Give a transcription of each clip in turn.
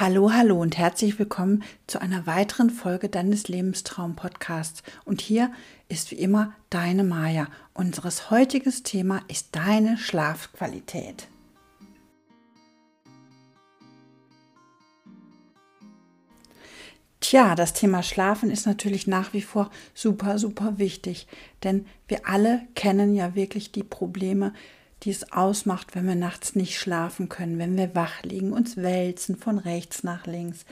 Hallo, hallo und herzlich willkommen zu einer weiteren Folge deines Lebenstraum Podcasts. Und hier ist wie immer deine Maja. Unseres heutiges Thema ist deine Schlafqualität. Tja, das Thema Schlafen ist natürlich nach wie vor super, super wichtig, denn wir alle kennen ja wirklich die Probleme, die es ausmacht, wenn wir nachts nicht schlafen können, wenn wir wach liegen, uns wälzen von rechts nach links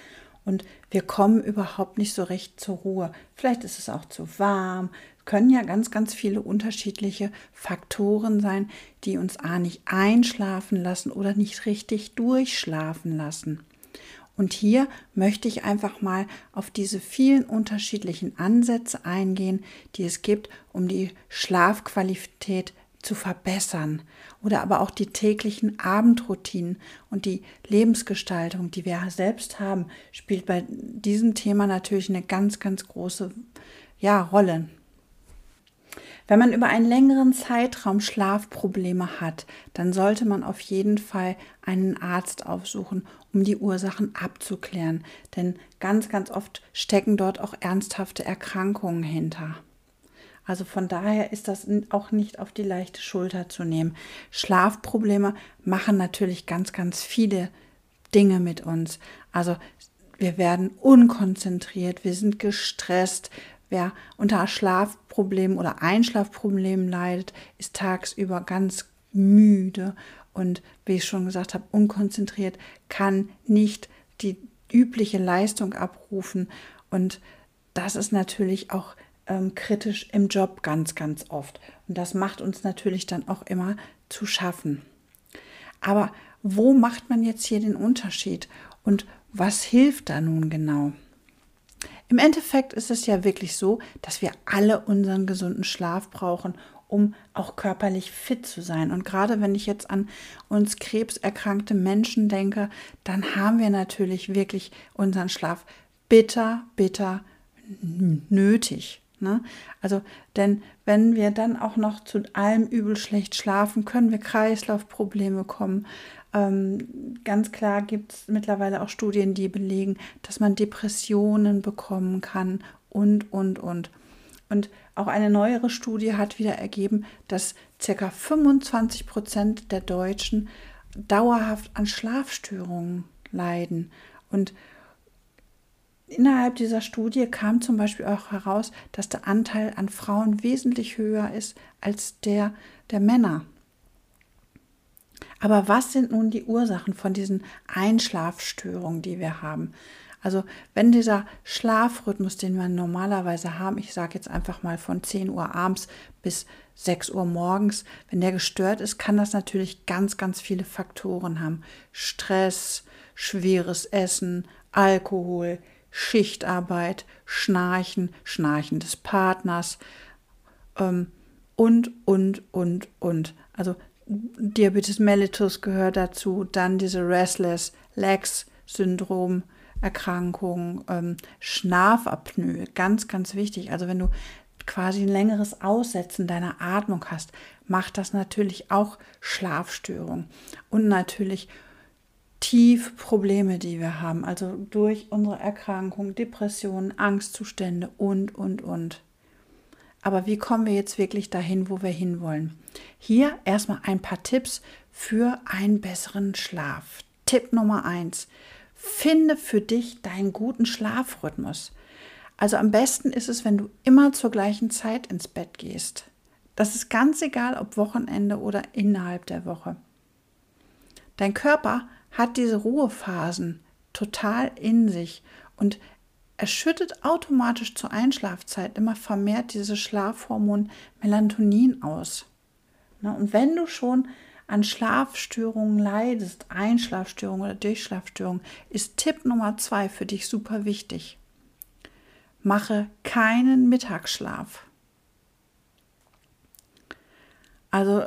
und wir kommen überhaupt nicht so recht zur Ruhe. Vielleicht ist es auch zu warm. Können ja ganz, ganz viele unterschiedliche Faktoren sein, die uns A nicht einschlafen lassen oder nicht richtig durchschlafen lassen. Und hier möchte ich einfach mal auf diese vielen unterschiedlichen Ansätze eingehen, die es gibt, um die Schlafqualität zu verbessern oder aber auch die täglichen Abendroutinen und die Lebensgestaltung, die wir selbst haben, spielt bei diesem Thema natürlich eine ganz, ganz große ja, Rolle. Wenn man über einen längeren Zeitraum Schlafprobleme hat, dann sollte man auf jeden Fall einen Arzt aufsuchen, um die Ursachen abzuklären. Denn ganz, ganz oft stecken dort auch ernsthafte Erkrankungen hinter. Also von daher ist das auch nicht auf die leichte Schulter zu nehmen. Schlafprobleme machen natürlich ganz, ganz viele Dinge mit uns. Also wir werden unkonzentriert, wir sind gestresst. Wer unter Schlafproblemen oder Einschlafproblemen leidet, ist tagsüber ganz müde und wie ich schon gesagt habe, unkonzentriert, kann nicht die übliche Leistung abrufen. Und das ist natürlich auch ähm, kritisch im Job ganz, ganz oft. Und das macht uns natürlich dann auch immer zu schaffen. Aber wo macht man jetzt hier den Unterschied und was hilft da nun genau? Im Endeffekt ist es ja wirklich so, dass wir alle unseren gesunden Schlaf brauchen, um auch körperlich fit zu sein. Und gerade wenn ich jetzt an uns krebserkrankte Menschen denke, dann haben wir natürlich wirklich unseren Schlaf bitter, bitter nötig. Ne? Also, denn wenn wir dann auch noch zu allem übel schlecht schlafen, können wir Kreislaufprobleme kommen. Ähm, ganz klar gibt es mittlerweile auch Studien, die belegen, dass man Depressionen bekommen kann und, und, und. Und auch eine neuere Studie hat wieder ergeben, dass ca. 25 Prozent der Deutschen dauerhaft an Schlafstörungen leiden. Und Innerhalb dieser Studie kam zum Beispiel auch heraus, dass der Anteil an Frauen wesentlich höher ist als der der Männer. Aber was sind nun die Ursachen von diesen Einschlafstörungen, die wir haben? Also wenn dieser Schlafrhythmus, den wir normalerweise haben, ich sage jetzt einfach mal von 10 Uhr abends bis 6 Uhr morgens, wenn der gestört ist, kann das natürlich ganz, ganz viele Faktoren haben. Stress, schweres Essen, Alkohol, Schichtarbeit, Schnarchen, Schnarchen des Partners ähm, und, und, und, und. Also Diabetes mellitus gehört dazu, dann diese Restless Legs Syndrom, Erkrankung, ähm, Schlafapnoe, ganz, ganz wichtig. Also wenn du quasi ein längeres Aussetzen deiner Atmung hast, macht das natürlich auch Schlafstörungen und natürlich tiefe Probleme, die wir haben, also durch unsere Erkrankung, Depressionen, Angstzustände und, und, und. Aber wie kommen wir jetzt wirklich dahin, wo wir hinwollen? Hier erstmal ein paar Tipps für einen besseren Schlaf. Tipp Nummer eins: Finde für dich deinen guten Schlafrhythmus. Also am besten ist es, wenn du immer zur gleichen Zeit ins Bett gehst. Das ist ganz egal, ob Wochenende oder innerhalb der Woche. Dein Körper hat diese Ruhephasen total in sich und er schüttet automatisch zur Einschlafzeit immer vermehrt dieses Schlafhormon Melatonin aus. Und wenn du schon an Schlafstörungen leidest, Einschlafstörungen oder Durchschlafstörungen, ist Tipp Nummer zwei für dich super wichtig. Mache keinen Mittagsschlaf. Also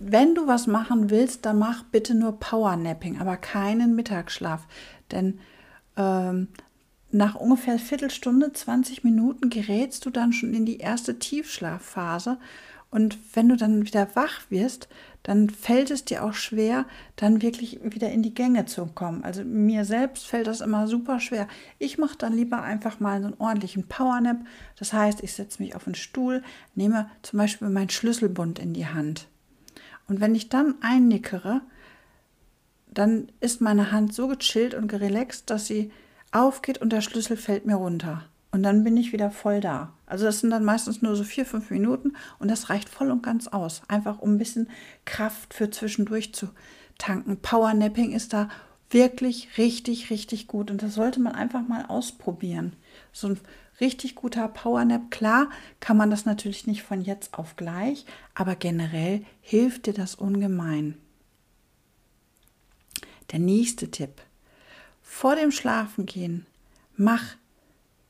wenn du was machen willst, dann mach bitte nur Powernapping, aber keinen Mittagsschlaf. Denn ähm, nach ungefähr Viertelstunde, 20 Minuten gerätst du dann schon in die erste Tiefschlafphase Und wenn du dann wieder wach wirst, dann fällt es dir auch schwer, dann wirklich wieder in die Gänge zu kommen. Also mir selbst fällt das immer super schwer. Ich mache dann lieber einfach mal so einen ordentlichen Powernap. Das heißt, ich setze mich auf einen Stuhl, nehme zum Beispiel meinen Schlüsselbund in die Hand. Und wenn ich dann einnickere, dann ist meine Hand so gechillt und gerelaxt, dass sie aufgeht und der Schlüssel fällt mir runter. Und dann bin ich wieder voll da. Also das sind dann meistens nur so vier, fünf Minuten und das reicht voll und ganz aus. Einfach um ein bisschen Kraft für zwischendurch zu tanken. Powernapping ist da wirklich richtig, richtig gut und das sollte man einfach mal ausprobieren. So ein richtig guter Powernap, klar kann man das natürlich nicht von jetzt auf gleich, aber generell hilft dir das ungemein. Der nächste Tipp. Vor dem Schlafengehen mach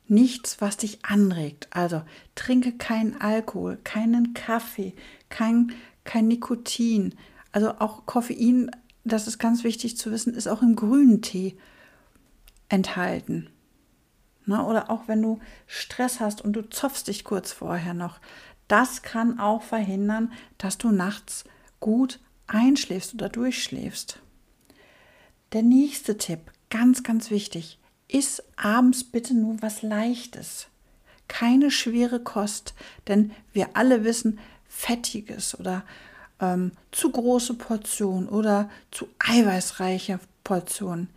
nichts, was dich anregt. Also trinke keinen Alkohol, keinen Kaffee, kein, kein Nikotin. Also auch Koffein, das ist ganz wichtig zu wissen, ist auch im grünen Tee enthalten. Na, oder auch wenn du Stress hast und du zopfst dich kurz vorher noch. Das kann auch verhindern, dass du nachts gut einschläfst oder durchschläfst. Der nächste Tipp, ganz, ganz wichtig, iss abends bitte nur was Leichtes. Keine schwere Kost, denn wir alle wissen, fettiges oder ähm, zu große Portionen oder zu eiweißreiche Portionen,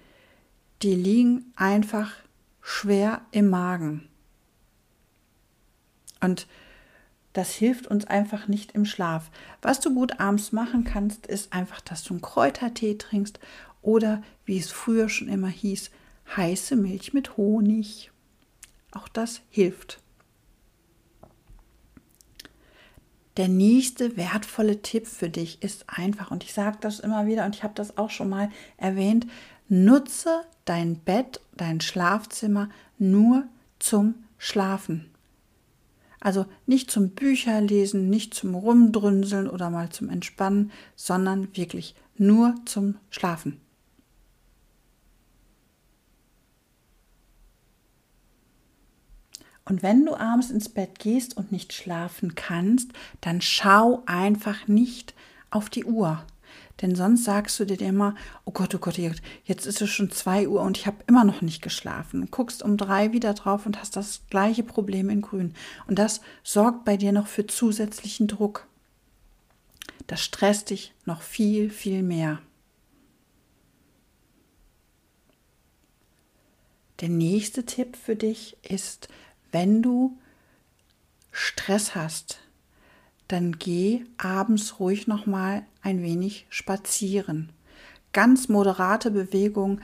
die liegen einfach schwer im Magen. Und das hilft uns einfach nicht im Schlaf. Was du gut abends machen kannst, ist einfach, dass du einen Kräutertee trinkst oder, wie es früher schon immer hieß, heiße Milch mit Honig. Auch das hilft. Der nächste wertvolle Tipp für dich ist einfach, und ich sage das immer wieder und ich habe das auch schon mal erwähnt, nutze dein Bett, dein Schlafzimmer nur zum Schlafen. Also nicht zum Bücherlesen, nicht zum Rumdrünseln oder mal zum Entspannen, sondern wirklich nur zum Schlafen. Und wenn du abends ins Bett gehst und nicht schlafen kannst, dann schau einfach nicht auf die Uhr. Denn sonst sagst du dir immer, oh Gott, oh Gott, jetzt ist es schon zwei Uhr und ich habe immer noch nicht geschlafen. Guckst um drei wieder drauf und hast das gleiche Problem in Grün. Und das sorgt bei dir noch für zusätzlichen Druck. Das stresst dich noch viel, viel mehr. Der nächste Tipp für dich ist, wenn du Stress hast, dann geh abends ruhig noch mal ein wenig spazieren. Ganz moderate Bewegung,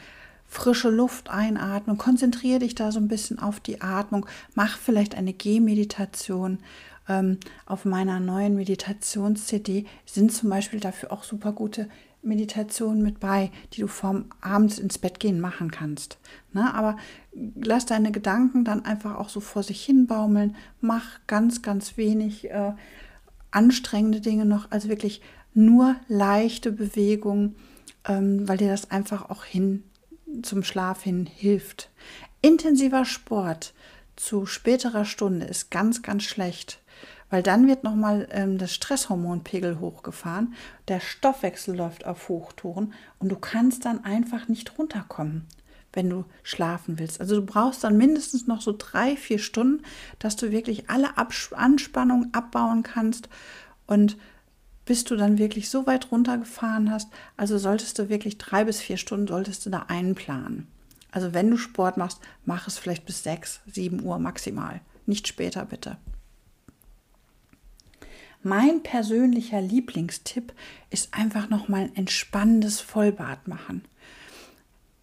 frische Luft einatmen, konzentriere dich da so ein bisschen auf die Atmung, mach vielleicht eine Gehmeditation. Ähm, auf meiner neuen Meditations-CD sind zum Beispiel dafür auch super gute Meditationen mit bei, die du vorm abends ins Bett gehen machen kannst. Ne? Aber lass deine Gedanken dann einfach auch so vor sich hin baumeln. Mach ganz, ganz wenig äh, anstrengende Dinge noch, also wirklich nur leichte Bewegungen, ähm, weil dir das einfach auch hin zum Schlaf hin hilft. Intensiver Sport zu späterer Stunde ist ganz, ganz schlecht weil dann wird nochmal ähm, das Stresshormonpegel hochgefahren, der Stoffwechsel läuft auf Hochtouren und du kannst dann einfach nicht runterkommen, wenn du schlafen willst. Also du brauchst dann mindestens noch so drei, vier Stunden, dass du wirklich alle Abs Anspannung abbauen kannst und bis du dann wirklich so weit runtergefahren hast, also solltest du wirklich drei bis vier Stunden solltest du da einplanen. Also wenn du Sport machst, mach es vielleicht bis sechs, sieben Uhr maximal, nicht später bitte. Mein persönlicher Lieblingstipp ist einfach noch mal ein entspannendes Vollbad machen.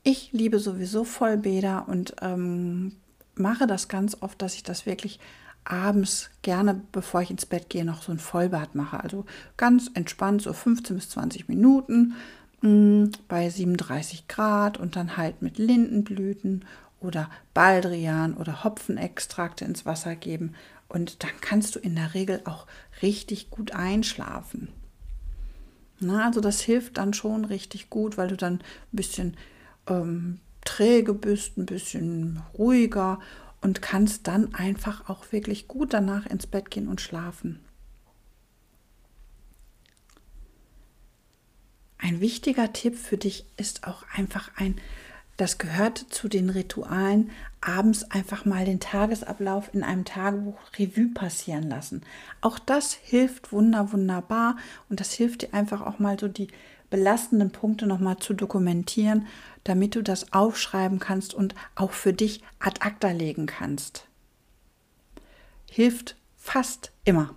Ich liebe sowieso Vollbäder und ähm, mache das ganz oft, dass ich das wirklich abends gerne, bevor ich ins Bett gehe, noch so ein Vollbad mache. Also ganz entspannt, so 15 bis 20 Minuten mh, mm, bei 37 Grad und dann halt mit Lindenblüten oder Baldrian oder Hopfenextrakte ins Wasser geben und dann kannst du in der Regel auch richtig gut einschlafen. Na, also das hilft dann schon richtig gut, weil du dann ein bisschen ähm, träge bist, ein bisschen ruhiger und kannst dann einfach auch wirklich gut danach ins Bett gehen und schlafen. Ein wichtiger Tipp für dich ist auch einfach ein das gehört zu den Ritualen, abends einfach mal den Tagesablauf in einem Tagebuch Revue passieren lassen. Auch das hilft wunder, wunderbar und das hilft dir einfach auch mal so die belastenden Punkte nochmal zu dokumentieren, damit du das aufschreiben kannst und auch für dich ad acta legen kannst. Hilft fast immer.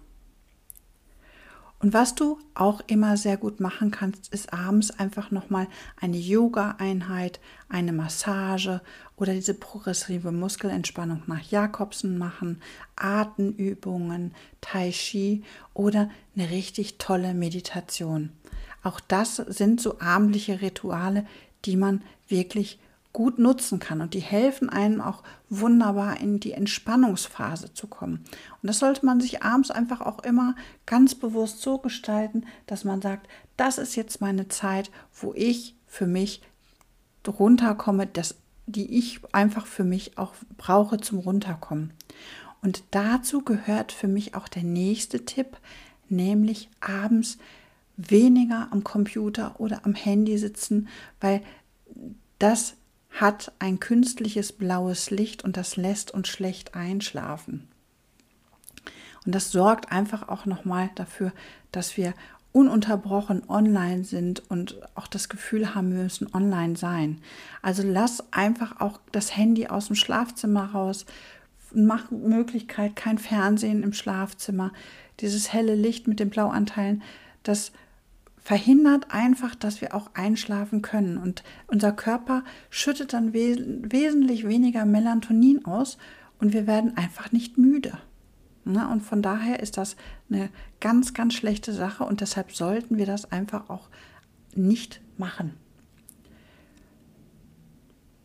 Und was du auch immer sehr gut machen kannst, ist abends einfach nochmal eine Yoga-Einheit, eine Massage oder diese progressive Muskelentspannung nach Jakobsen machen, Atemübungen, Tai Chi oder eine richtig tolle Meditation. Auch das sind so abendliche Rituale, die man wirklich gut nutzen kann und die helfen einem auch wunderbar in die Entspannungsphase zu kommen. Und das sollte man sich abends einfach auch immer ganz bewusst so gestalten, dass man sagt, das ist jetzt meine Zeit, wo ich für mich runterkomme, das, die ich einfach für mich auch brauche zum Runterkommen. Und dazu gehört für mich auch der nächste Tipp, nämlich abends weniger am Computer oder am Handy sitzen, weil das hat ein künstliches blaues Licht und das lässt uns schlecht einschlafen. Und das sorgt einfach auch nochmal dafür, dass wir ununterbrochen online sind und auch das Gefühl haben, wir müssen online sein. Also lass einfach auch das Handy aus dem Schlafzimmer raus. Mach Möglichkeit kein Fernsehen im Schlafzimmer. Dieses helle Licht mit den Blauanteilen, das verhindert einfach, dass wir auch einschlafen können. Und unser Körper schüttet dann wes wesentlich weniger Melatonin aus und wir werden einfach nicht müde. Na, und von daher ist das eine ganz, ganz schlechte Sache und deshalb sollten wir das einfach auch nicht machen.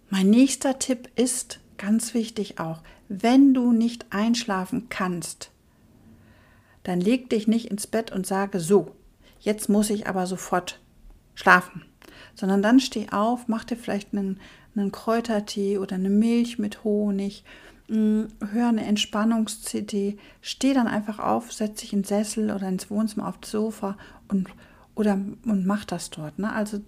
Mein nächster Tipp ist ganz wichtig auch, wenn du nicht einschlafen kannst, dann leg dich nicht ins Bett und sage so, jetzt muss ich aber sofort schlafen. Sondern dann steh auf, mach dir vielleicht einen, einen Kräutertee oder eine Milch mit Honig, mm, hör eine Entspannungs-CD, steh dann einfach auf, setz dich ins Sessel oder ins Wohnzimmer auf das Sofa und oder und mach das dort. Ne? Also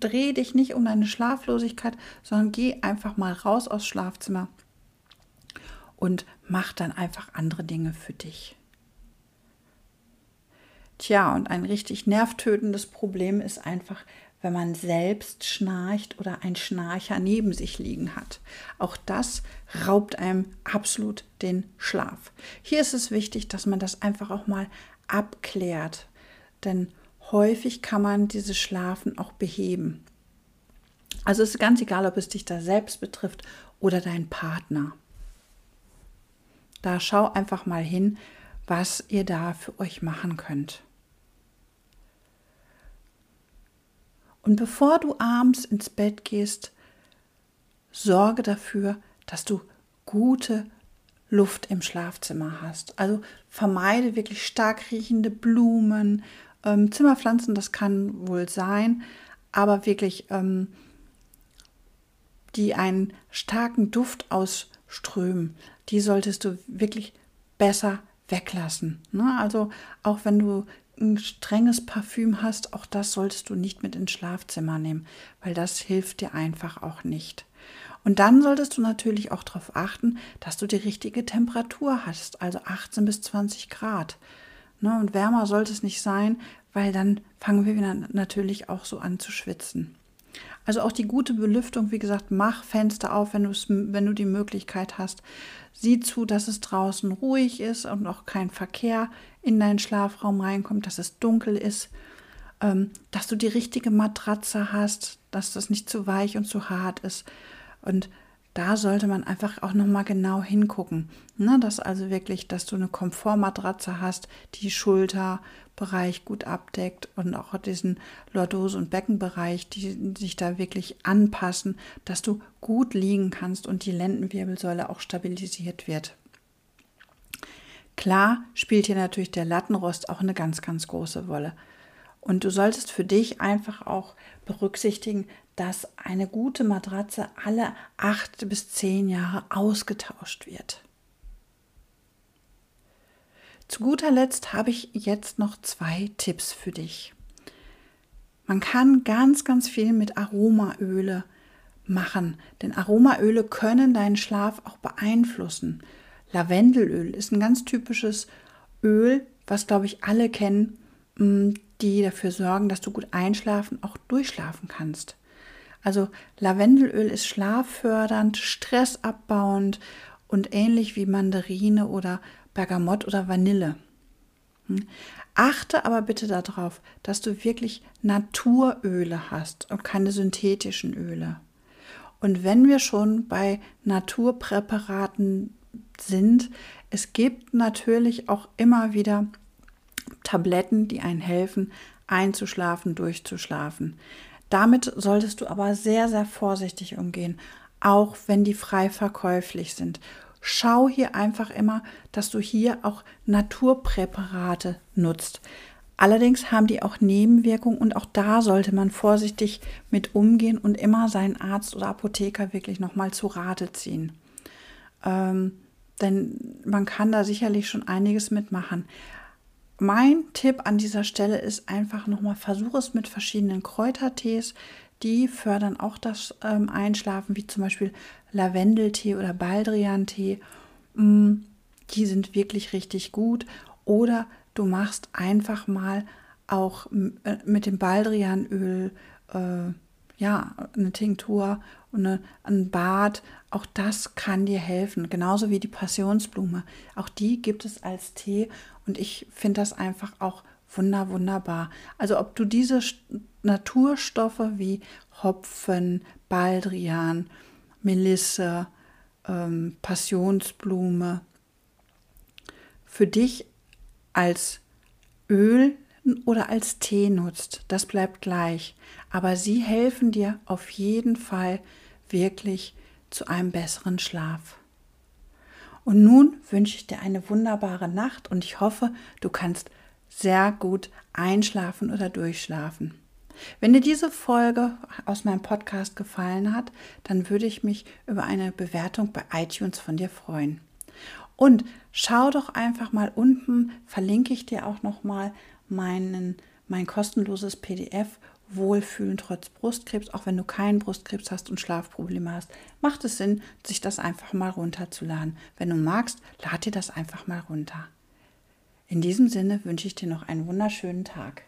dreh dich nicht um deine Schlaflosigkeit, sondern geh einfach mal raus aus Schlafzimmer und mach dann einfach andere Dinge für dich. Tja, und ein richtig nervtötendes Problem ist einfach, wenn man selbst schnarcht oder ein Schnarcher neben sich liegen hat. Auch das raubt einem absolut den Schlaf. Hier ist es wichtig, dass man das einfach auch mal abklärt, denn häufig kann man dieses Schlafen auch beheben. Also es ist ganz egal, ob es dich da selbst betrifft oder dein Partner. Da schau einfach mal hin, was ihr da für euch machen könnt. Und bevor du abends ins Bett gehst, sorge dafür, dass du gute Luft im Schlafzimmer hast. Also vermeide wirklich stark riechende Blumen, ähm, Zimmerpflanzen, das kann wohl sein, aber wirklich, ähm, die einen starken Duft ausströmen, die solltest du wirklich besser weglassen. Ne? Also auch wenn du ein strenges Parfüm hast, auch das solltest du nicht mit ins Schlafzimmer nehmen, weil das hilft dir einfach auch nicht. Und dann solltest du natürlich auch darauf achten, dass du die richtige Temperatur hast, also 18 bis 20 Grad. Ne, und wärmer sollte es nicht sein, weil dann fangen wir natürlich auch so an zu schwitzen. Also auch die gute Belüftung, wie gesagt, mach Fenster auf, wenn, wenn du die Möglichkeit hast. Sieh zu, dass es draußen ruhig ist und auch kein Verkehr in deinen Schlafraum reinkommt, dass es dunkel ist, ähm, dass du die richtige Matratze hast, dass das nicht zu weich und zu hart ist. Und da sollte man einfach auch nochmal genau hingucken. Ne? Dass also wirklich, dass du eine Komfortmatratze hast, die Schulterbereich gut abdeckt und auch diesen Lordose- und Beckenbereich, die sich da wirklich anpassen, dass du gut liegen kannst und die Lendenwirbelsäule auch stabilisiert wird. Klar spielt hier natürlich der Lattenrost auch eine ganz, ganz große Rolle. Und du solltest für dich einfach auch berücksichtigen, dass eine gute Matratze alle acht bis zehn Jahre ausgetauscht wird. Zu guter Letzt habe ich jetzt noch zwei Tipps für dich. Man kann ganz, ganz viel mit Aromaöle machen, denn Aromaöle können deinen Schlaf auch beeinflussen. Lavendelöl ist ein ganz typisches Öl, was glaube ich alle kennen, mm, die dafür sorgen, dass du gut einschlafen, auch durchschlafen kannst. Also Lavendelöl ist schlaffördernd, stressabbauend und ähnlich wie Mandarine oder Bergamott oder Vanille. Hm? Achte aber bitte darauf, dass du wirklich Naturöle hast und keine synthetischen Öle. Und wenn wir schon bei Naturpräparaten sind, es gibt natürlich auch immer wieder Tabletten, die einen helfen, einzuschlafen, durchzuschlafen. Damit solltest du aber sehr, sehr vorsichtig umgehen, auch wenn die frei verkäuflich sind. Schau hier einfach immer, dass du hier auch Naturpräparate nutzt. Allerdings haben die auch Nebenwirkungen und auch da sollte man vorsichtig mit umgehen und immer seinen Arzt oder Apotheker wirklich nochmal zu Rate ziehen. Ähm, denn man kann da sicherlich schon einiges mitmachen. Mein Tipp an dieser Stelle ist einfach nochmal, versuche es mit verschiedenen Kräutertees. Die fördern auch das ähm, Einschlafen, wie zum Beispiel Lavendeltee oder Baldriantee. Mm, die sind wirklich richtig gut. Oder du machst einfach mal auch äh, mit dem Baldrianöl äh, ja, eine Tinktur und eine, ein Bad. Auch das kann dir helfen. Genauso wie die Passionsblume. Auch die gibt es als Tee und ich finde das einfach auch wunder, wunderbar. Also ob du diese Naturstoffe wie Hopfen, Baldrian, Melisse, ähm, Passionsblume für dich als Öl oder als Tee nutzt, das bleibt gleich. Aber sie helfen dir auf jeden Fall wirklich zu einem besseren Schlaf. Und nun wünsche ich dir eine wunderbare Nacht und ich hoffe, du kannst sehr gut einschlafen oder durchschlafen. Wenn dir diese Folge aus meinem Podcast gefallen hat, dann würde ich mich über eine Bewertung bei iTunes von dir freuen. Und schau doch einfach mal unten, verlinke ich dir auch noch mal meinen, mein kostenloses PDF Wohlfühlen trotz Brustkrebs, auch wenn du keinen Brustkrebs hast und Schlafprobleme hast, macht es Sinn, sich das einfach mal runterzuladen. Wenn du magst, lad dir das einfach mal runter. In diesem Sinne wünsche ich dir noch einen wunderschönen Tag.